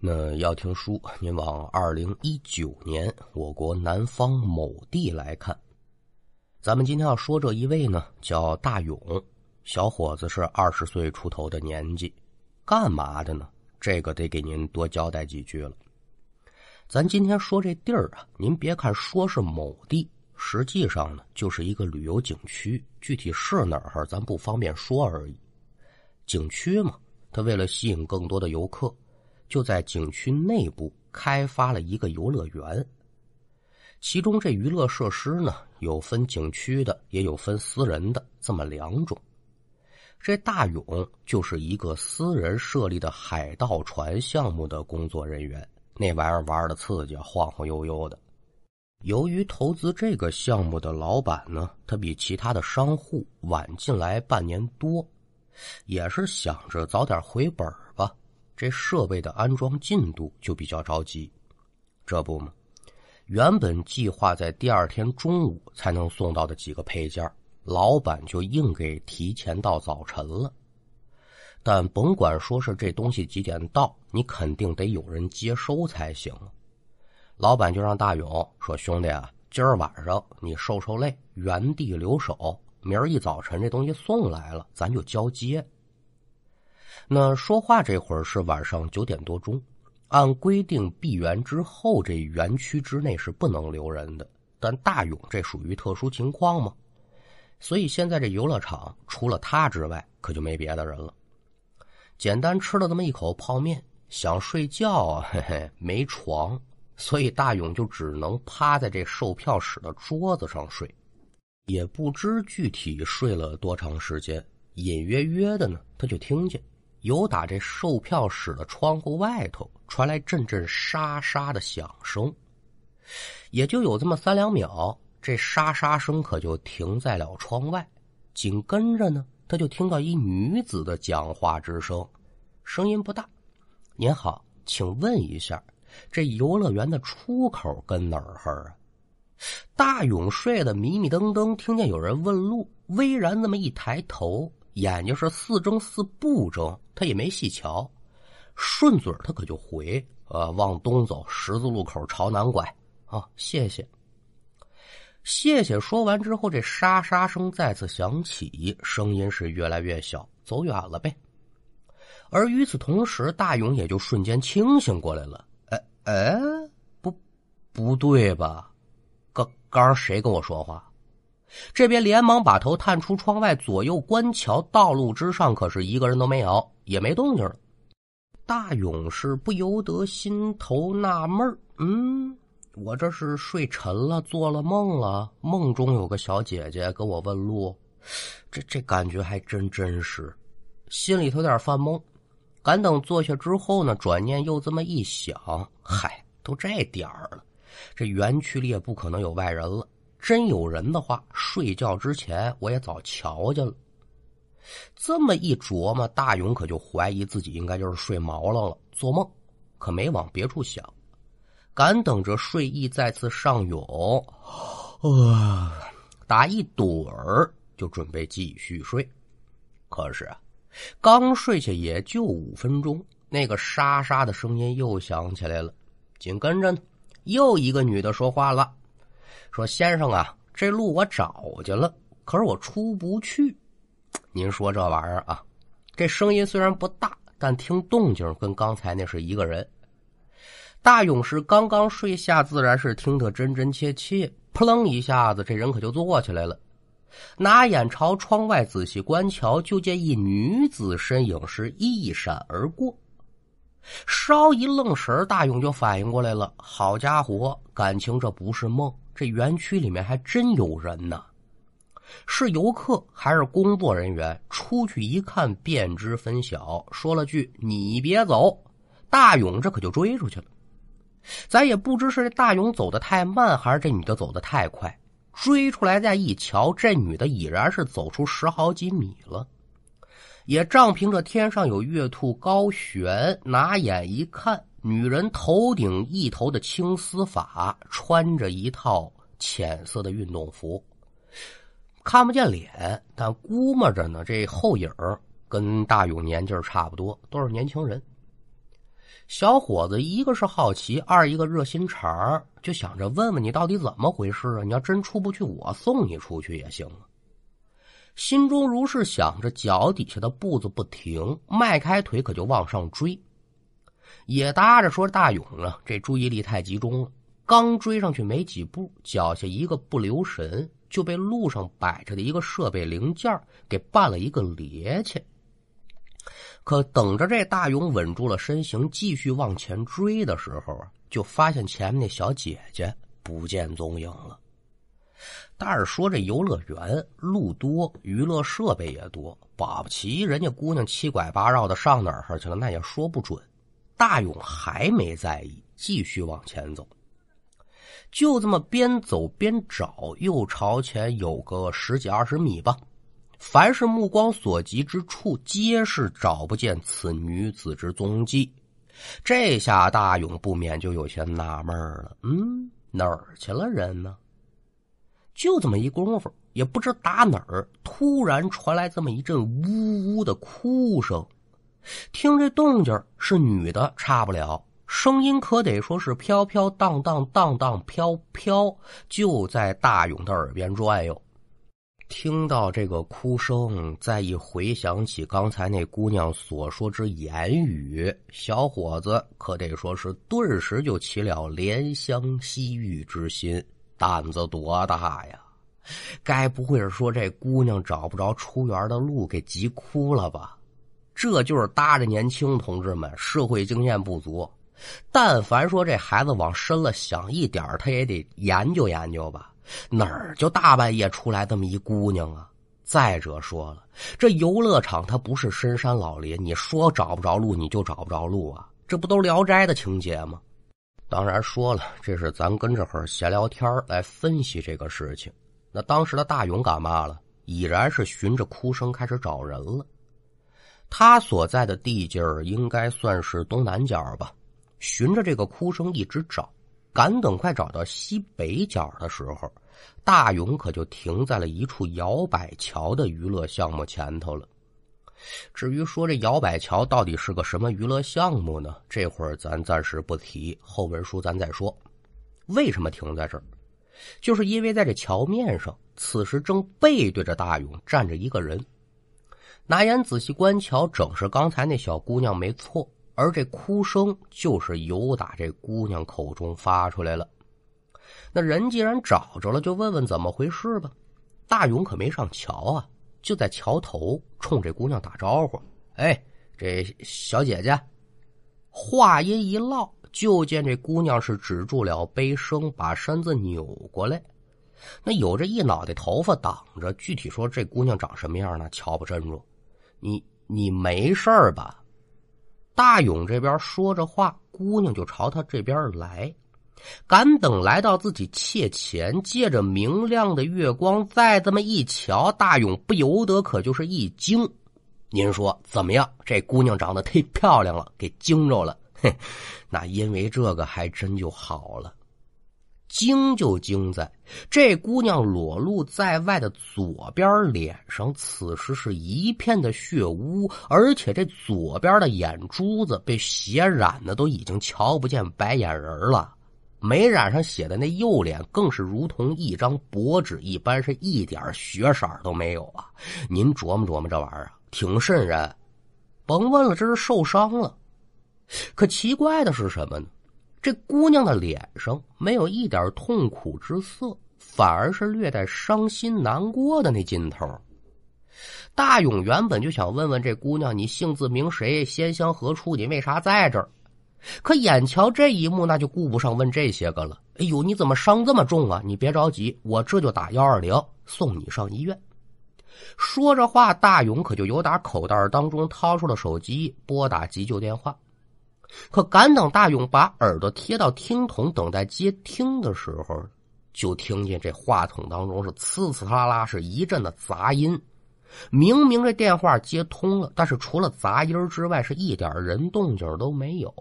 那要听书，您往二零一九年我国南方某地来看。咱们今天要说这一位呢，叫大勇，小伙子是二十岁出头的年纪，干嘛的呢？这个得给您多交代几句了。咱今天说这地儿啊，您别看说是某地，实际上呢就是一个旅游景区，具体是哪儿咱不方便说而已。景区嘛，它为了吸引更多的游客。就在景区内部开发了一个游乐园，其中这娱乐设施呢，有分景区的，也有分私人的，这么两种。这大勇就是一个私人设立的海盗船项目的工作人员，那玩意儿玩的刺激，晃晃悠悠的。由于投资这个项目的老板呢，他比其他的商户晚进来半年多，也是想着早点回本吧。这设备的安装进度就比较着急，这不嘛，原本计划在第二天中午才能送到的几个配件，老板就硬给提前到早晨了。但甭管说是这东西几点到，你肯定得有人接收才行。老板就让大勇说：“兄弟啊，今儿晚上你受受累，原地留守，明儿一早晨这东西送来了，咱就交接。”那说话这会儿是晚上九点多钟，按规定闭园之后，这园区之内是不能留人的。但大勇这属于特殊情况嘛，所以现在这游乐场除了他之外，可就没别的人了。简单吃了这么一口泡面，想睡觉啊，嘿嘿，没床，所以大勇就只能趴在这售票室的桌子上睡。也不知具体睡了多长时间，隐约约的呢，他就听见。有打这售票室的窗户外头传来阵阵沙沙的响声，也就有这么三两秒，这沙沙声可就停在了窗外。紧跟着呢，他就听到一女子的讲话之声，声音不大：“您好，请问一下，这游乐园的出口跟哪儿啊？”大勇睡得迷迷瞪瞪，听见有人问路，巍然那么一抬头。眼睛是似睁似不睁，他也没细瞧，顺嘴他可就回：“呃，往东走，十字路口朝南拐。”啊，谢谢，谢谢。说完之后，这沙沙声再次响起，声音是越来越小，走远了呗。而与此同时，大勇也就瞬间清醒过来了。哎哎，不，不对吧？刚刚谁跟我说话？这边连忙把头探出窗外，左右观瞧，道路之上可是一个人都没有，也没动静了。大勇士不由得心头纳闷嗯，我这是睡沉了，做了梦了？梦中有个小姐姐跟我问路，这这感觉还真真实，心里头有点犯懵。赶等坐下之后呢，转念又这么一想，嗨，都这点儿了，这园区里也不可能有外人了。真有人的话，睡觉之前我也早瞧见了。这么一琢磨，大勇可就怀疑自己应该就是睡毛了了，做梦，可没往别处想。赶等着睡意再次上涌，啊，打一盹儿就准备继续睡。可是啊，刚睡下也就五分钟，那个沙沙的声音又响起来了。紧跟着，又一个女的说话了。说先生啊，这路我找去了，可是我出不去。您说这玩意儿啊，这声音虽然不大，但听动静跟刚才那是一个人。大勇士刚刚睡下，自然是听得真真切切。扑棱一下子，这人可就坐起来了，拿眼朝窗外仔细观瞧，就见一女子身影是一闪而过。稍一愣神，大勇就反应过来了。好家伙，感情这不是梦。这园区里面还真有人呢，是游客还是工作人员？出去一看便知分晓。说了句“你别走”，大勇这可就追出去了。咱也不知是这大勇走的太慢，还是这女的走的太快。追出来再一瞧，这女的已然是走出十好几米了。也仗凭着天上有月兔高悬，拿眼一看。女人头顶一头的青丝发，穿着一套浅色的运动服，看不见脸，但估摸着呢，这后影跟大勇年纪差不多，都是年轻人。小伙子一个是好奇，二一个热心肠就想着问问你到底怎么回事啊？你要真出不去，我送你出去也行。心中如是想着，脚底下的步子不停，迈开腿可就往上追。也搭着说大勇啊，这注意力太集中了，刚追上去没几步，脚下一个不留神，就被路上摆着的一个设备零件给绊了一个趔趄。可等着这大勇稳住了身形，继续往前追的时候啊，就发现前面那小姐姐不见踪影了。但是说这游乐园路多，娱乐设备也多，保不齐人家姑娘七拐八绕的上哪儿去了，那也说不准。大勇还没在意，继续往前走。就这么边走边找，又朝前有个十几二十米吧。凡是目光所及之处，皆是找不见此女子之踪迹。这下大勇不免就有些纳闷了：嗯，哪儿去了人呢？就这么一功夫，也不知打哪儿，突然传来这么一阵呜呜的哭声。听这动静是女的，差不了，声音可得说是飘飘荡荡、荡荡飘飘，就在大勇的耳边转悠。听到这个哭声，再一回想起刚才那姑娘所说之言语，小伙子可得说是顿时就起了怜香惜玉之心，胆子多大呀！该不会是说这姑娘找不着出园的路，给急哭了吧？这就是搭着年轻同志们社会经验不足，但凡说这孩子往深了想一点，他也得研究研究吧。哪儿就大半夜出来这么一姑娘啊？再者说了，这游乐场它不是深山老林，你说找不着路你就找不着路啊？这不都《聊斋》的情节吗？当然说了，这是咱跟这会儿闲聊天来分析这个事情。那当时的大勇干嘛了？已然是循着哭声开始找人了。他所在的地界儿应该算是东南角吧，循着这个哭声一直找。赶等快找到西北角的时候，大勇可就停在了一处摇摆桥的娱乐项目前头了。至于说这摇摆桥到底是个什么娱乐项目呢？这会儿咱暂时不提，后文书咱再说。为什么停在这儿？就是因为在这桥面上，此时正背对着大勇站着一个人。拿眼仔细观瞧，正是刚才那小姑娘，没错。而这哭声就是由打这姑娘口中发出来了。那人既然找着了，就问问怎么回事吧。大勇可没上桥啊，就在桥头冲这姑娘打招呼：“哎，这小姐姐。”话音一落，就见这姑娘是止住了悲声，把身子扭过来。那有着一脑袋头发挡着，具体说这姑娘长什么样呢？瞧不真住。你你没事吧？大勇这边说着话，姑娘就朝他这边来。赶等来到自己切前，借着明亮的月光，再这么一瞧，大勇不由得可就是一惊。您说怎么样？这姑娘长得忒漂亮了，给惊着了。嘿，那因为这个还真就好了。惊就惊在，这姑娘裸露在外的左边脸上，此时是一片的血污，而且这左边的眼珠子被血染的都已经瞧不见白眼人了，没染上血的那右脸更是如同一张薄纸一般，是一点血色都没有啊！您琢磨琢磨这玩意儿，挺瘆人。甭问了，这是受伤了。可奇怪的是什么呢？这姑娘的脸上没有一点痛苦之色，反而是略带伤心难过的那劲头。大勇原本就想问问这姑娘：“你姓字名谁？仙乡何处？你为啥在这儿？”可眼瞧这一幕，那就顾不上问这些个了。哎呦，你怎么伤这么重啊？你别着急，我这就打幺二零送你上医院。说着话，大勇可就由打口袋当中掏出了手机，拨打急救电话。可赶等大勇把耳朵贴到听筒等待接听的时候，就听见这话筒当中是呲呲啦啦是一阵的杂音。明明这电话接通了，但是除了杂音之外，是一点人动静都没有，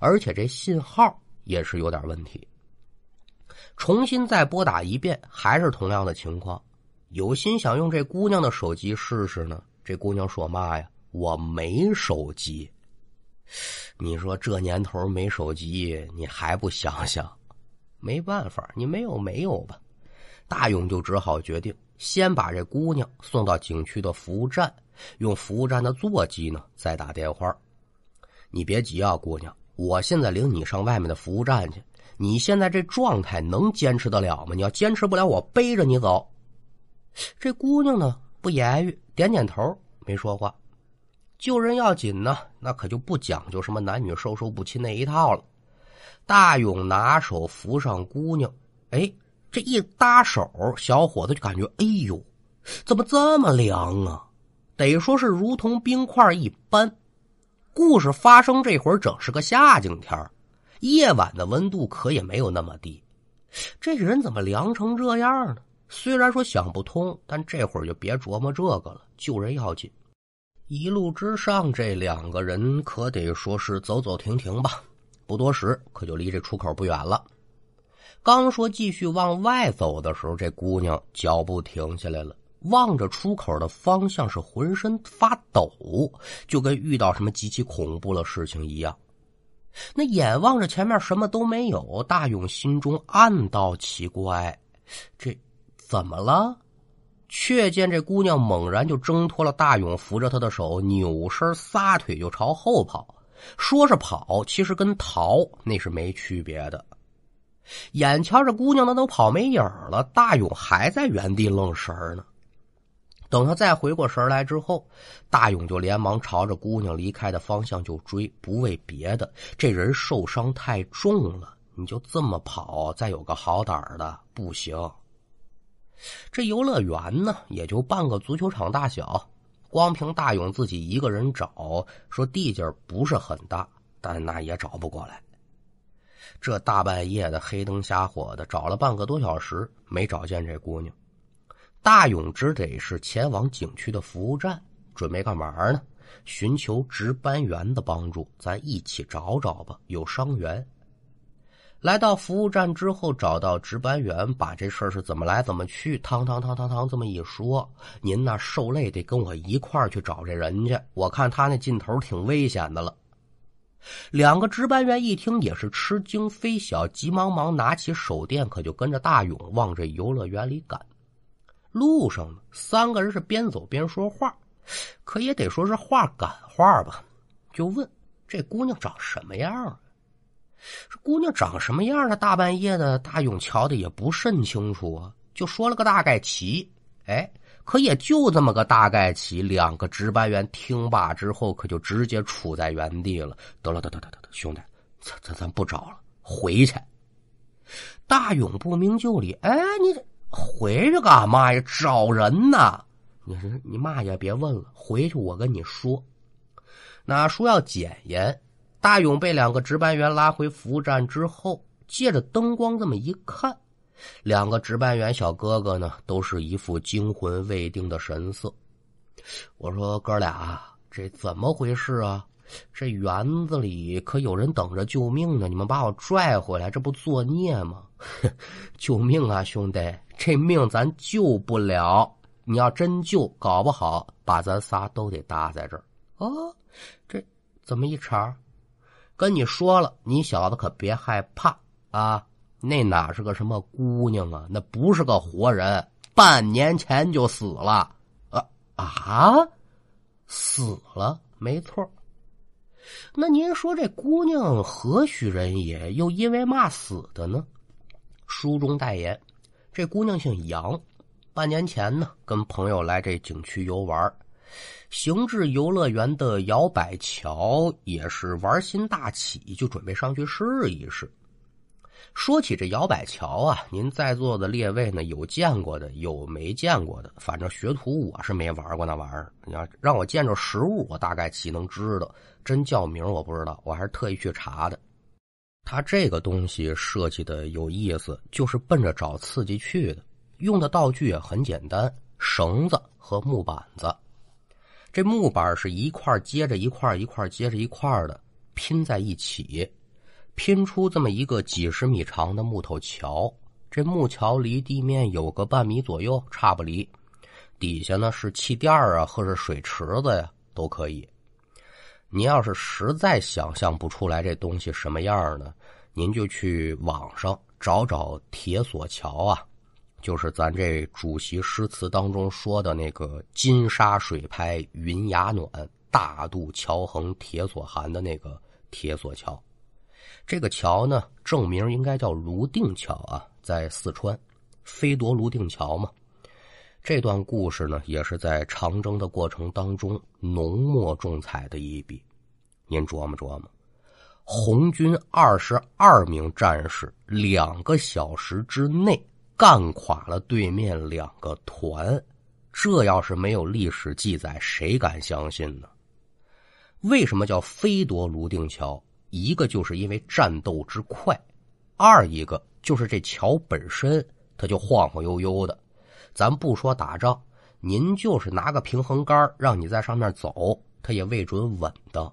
而且这信号也是有点问题。重新再拨打一遍，还是同样的情况。有心想用这姑娘的手机试试呢，这姑娘说嘛呀？我没手机。你说这年头没手机，你还不想想？没办法，你没有没有吧？大勇就只好决定先把这姑娘送到景区的服务站，用服务站的座机呢再打电话。你别急啊，姑娘，我现在领你上外面的服务站去。你现在这状态能坚持得了吗？你要坚持不了，我背着你走。这姑娘呢不言语，点点头，没说话。救人要紧呢，那可就不讲究什么男女授受不亲那一套了。大勇拿手扶上姑娘，哎，这一搭手，小伙子就感觉，哎呦，怎么这么凉啊？得说是如同冰块一般。故事发生这会儿，正是个夏景天夜晚的温度可也没有那么低。这人怎么凉成这样呢？虽然说想不通，但这会儿就别琢磨这个了，救人要紧。一路之上，这两个人可得说是走走停停吧。不多时，可就离这出口不远了。刚说继续往外走的时候，这姑娘脚步停下来了，望着出口的方向，是浑身发抖，就跟遇到什么极其恐怖的事情一样。那眼望着前面什么都没有，大勇心中暗道奇怪：这怎么了？却见这姑娘猛然就挣脱了大勇扶着她的手，扭身撒腿就朝后跑。说是跑，其实跟逃那是没区别的。眼瞧着姑娘那都跑没影了，大勇还在原地愣神呢。等他再回过神来之后，大勇就连忙朝着姑娘离开的方向就追，不为别的，这人受伤太重了，你就这么跑，再有个好胆的不行。这游乐园呢，也就半个足球场大小，光凭大勇自己一个人找，说地界不是很大，但那也找不过来。这大半夜的，黑灯瞎火的，找了半个多小时，没找见这姑娘。大勇只得是前往景区的服务站，准备干嘛呢？寻求值班员的帮助，咱一起找找吧，有伤员。来到服务站之后，找到值班员，把这事儿是怎么来怎么去，汤汤汤汤汤这么一说，您那受累得跟我一块儿去找这人去。我看他那劲头挺危险的了。两个值班员一听也是吃惊非小，急忙忙拿起手电，可就跟着大勇往这游乐园里赶。路上呢，三个人是边走边说话，可也得说是话赶话吧，就问这姑娘长什么样啊？这姑娘长什么样？呢？大半夜的，大勇瞧的也不甚清楚啊，就说了个大概齐。哎，可也就这么个大概齐。两个值班员听罢之后，可就直接杵在原地了。得了，得得得得，兄弟，咱咱咱不找了，回去。大勇不明就里，哎，你这回去干嘛呀？找人呢？你说你嘛也别问了，回去我跟你说。那说要检验。大勇被两个值班员拉回服务站之后，借着灯光这么一看，两个值班员小哥哥呢，都是一副惊魂未定的神色。我说：“哥俩，这怎么回事啊？这园子里可有人等着救命呢！你们把我拽回来，这不作孽吗？救命啊，兄弟！这命咱救不了。你要真救，搞不好把咱仨都得搭在这儿。哦，这怎么一茬？”跟你说了，你小子可别害怕啊！那哪是个什么姑娘啊？那不是个活人，半年前就死了。啊啊，死了，没错。那您说这姑娘何许人也？又因为嘛死的呢？书中代言，这姑娘姓杨，半年前呢，跟朋友来这景区游玩。行至游乐园的摇摆桥，也是玩心大起，就准备上去试一试。说起这摇摆桥啊，您在座的列位呢，有见过的，有没见过的。反正学徒我是没玩过那玩意儿。你要让我见着实物，我大概岂能知道？真叫名我不知道，我还是特意去查的。它这个东西设计的有意思，就是奔着找刺激去的。用的道具也很简单，绳子和木板子。这木板是一块接着一块，一块接着一块的拼在一起，拼出这么一个几十米长的木头桥。这木桥离地面有个半米左右，差不离。底下呢是气垫啊，或者水池子呀，都可以。您要是实在想象不出来这东西什么样呢，您就去网上找找铁索桥啊，就是咱这主席诗词当中说的那个“金沙水拍云崖暖，大渡桥横铁索寒”的那个铁索桥。这个桥呢，正名应该叫泸定桥啊，在四川，飞夺泸定桥嘛。这段故事呢，也是在长征的过程当中浓墨重彩的一笔。您琢磨琢磨，红军二十二名战士，两个小时之内干垮了对面两个团，这要是没有历史记载，谁敢相信呢？为什么叫飞夺泸定桥？一个就是因为战斗之快，二一个就是这桥本身它就晃晃悠悠的。咱不说打仗，您就是拿个平衡杆让你在上面走，它也未准稳的。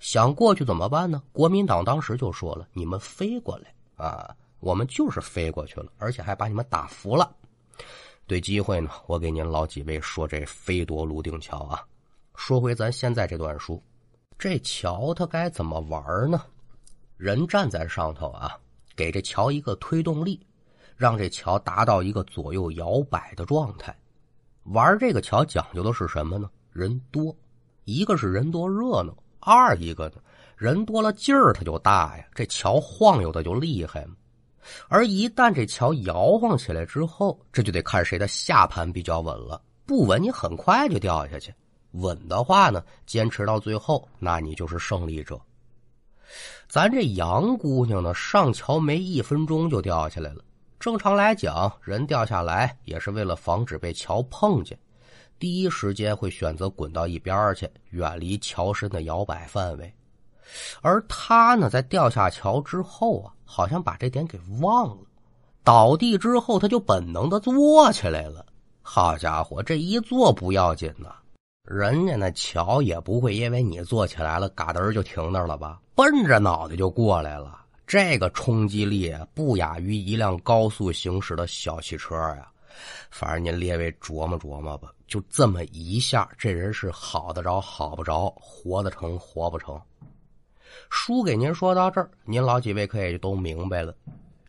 想过去怎么办呢？国民党当时就说了：“你们飞过来啊，我们就是飞过去了，而且还把你们打服了。”对机会呢，我给您老几位说这飞夺泸定桥啊。说回咱现在这段书，这桥它该怎么玩呢？人站在上头啊，给这桥一个推动力。让这桥达到一个左右摇摆的状态。玩这个桥讲究的是什么呢？人多，一个是人多热闹，二一个呢，人多了劲儿它就大呀，这桥晃悠的就厉害嘛。而一旦这桥摇晃起来之后，这就得看谁的下盘比较稳了。不稳，你很快就掉下去；稳的话呢，坚持到最后，那你就是胜利者。咱这杨姑娘呢，上桥没一分钟就掉下来了。正常来讲，人掉下来也是为了防止被桥碰见，第一时间会选择滚到一边去，远离桥身的摇摆范围。而他呢，在掉下桥之后啊，好像把这点给忘了，倒地之后他就本能的坐起来了。好家伙，这一坐不要紧呐，人家那桥也不会因为你坐起来了，嘎噔就停那儿了吧，奔着脑袋就过来了。这个冲击力不亚于一辆高速行驶的小汽车呀！反正您列位琢磨琢磨吧，就这么一下，这人是好得着好不着，活得成活不成。书给您说到这儿，您老几位可也就都明白了。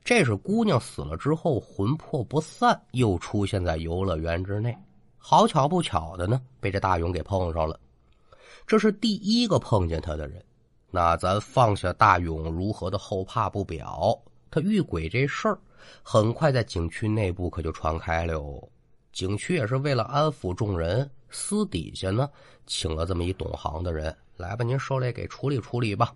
这是姑娘死了之后魂魄不散，又出现在游乐园之内。好巧不巧的呢，被这大勇给碰上了。这是第一个碰见他的人。那咱放下大勇如何的后怕不表，他遇鬼这事儿，很快在景区内部可就传开了哟。景区也是为了安抚众人，私底下呢，请了这么一懂行的人来吧，您受累给处理处理吧。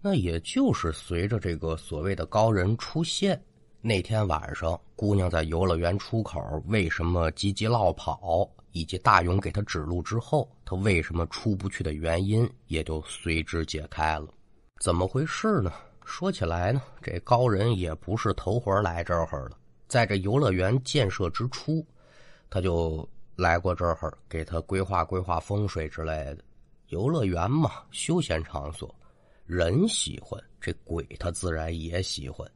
那也就是随着这个所谓的高人出现，那天晚上，姑娘在游乐园出口为什么急急落跑？以及大勇给她指路之后，她为什么出不去的原因也就随之解开了。怎么回事呢？说起来呢，这高人也不是头回来这儿了。在这游乐园建设之初，他就来过这儿，给他规划规划风水之类的。游乐园嘛，休闲场所，人喜欢，这鬼他自然也喜欢。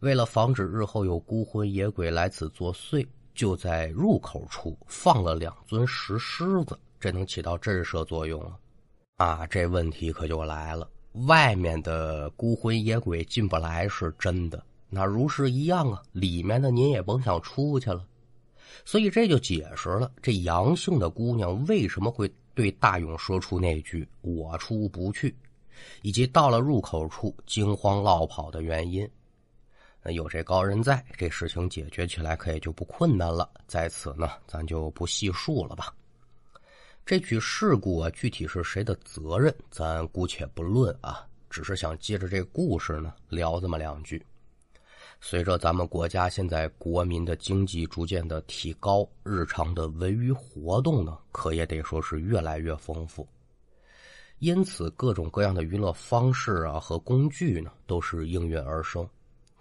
为了防止日后有孤魂野鬼来此作祟。就在入口处放了两尊石狮子，这能起到震慑作用啊！啊，这问题可就来了，外面的孤魂野鬼进不来是真的，那如是一样啊，里面的您也甭想出去了。所以这就解释了这阳性的姑娘为什么会对大勇说出那句“我出不去”，以及到了入口处惊慌落跑的原因。有这高人在，这事情解决起来可也就不困难了。在此呢，咱就不细述了吧。这起事故啊，具体是谁的责任，咱姑且不论啊。只是想借着这故事呢，聊这么两句。随着咱们国家现在国民的经济逐渐的提高，日常的文娱活动呢，可也得说是越来越丰富。因此，各种各样的娱乐方式啊和工具呢，都是应运而生。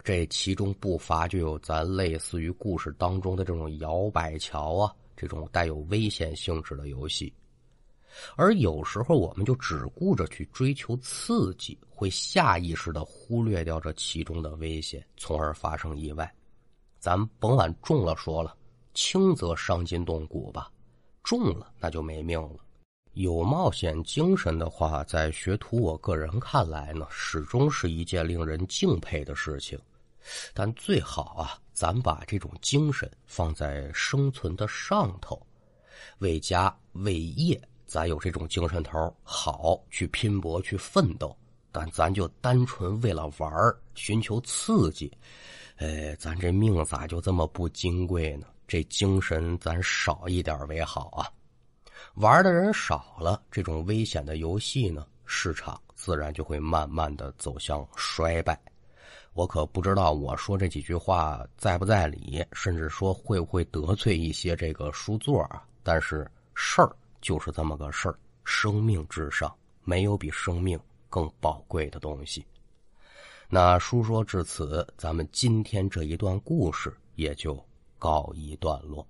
这其中不乏就有咱类似于故事当中的这种摇摆桥啊，这种带有危险性质的游戏，而有时候我们就只顾着去追求刺激，会下意识的忽略掉这其中的危险，从而发生意外。咱甭管重了说了，轻则伤筋动骨吧，重了那就没命了。有冒险精神的话，在学徒我个人看来呢，始终是一件令人敬佩的事情。但最好啊，咱把这种精神放在生存的上头，为家为业，咱有这种精神头好去拼搏去奋斗。但咱就单纯为了玩寻求刺激，哎，咱这命咋就这么不金贵呢？这精神咱少一点为好啊！玩的人少了，这种危险的游戏呢，市场自然就会慢慢的走向衰败。我可不知道我说这几句话在不在理，甚至说会不会得罪一些这个书座啊？但是事儿就是这么个事儿，生命至上，没有比生命更宝贵的东西。那书说至此，咱们今天这一段故事也就。告一段落。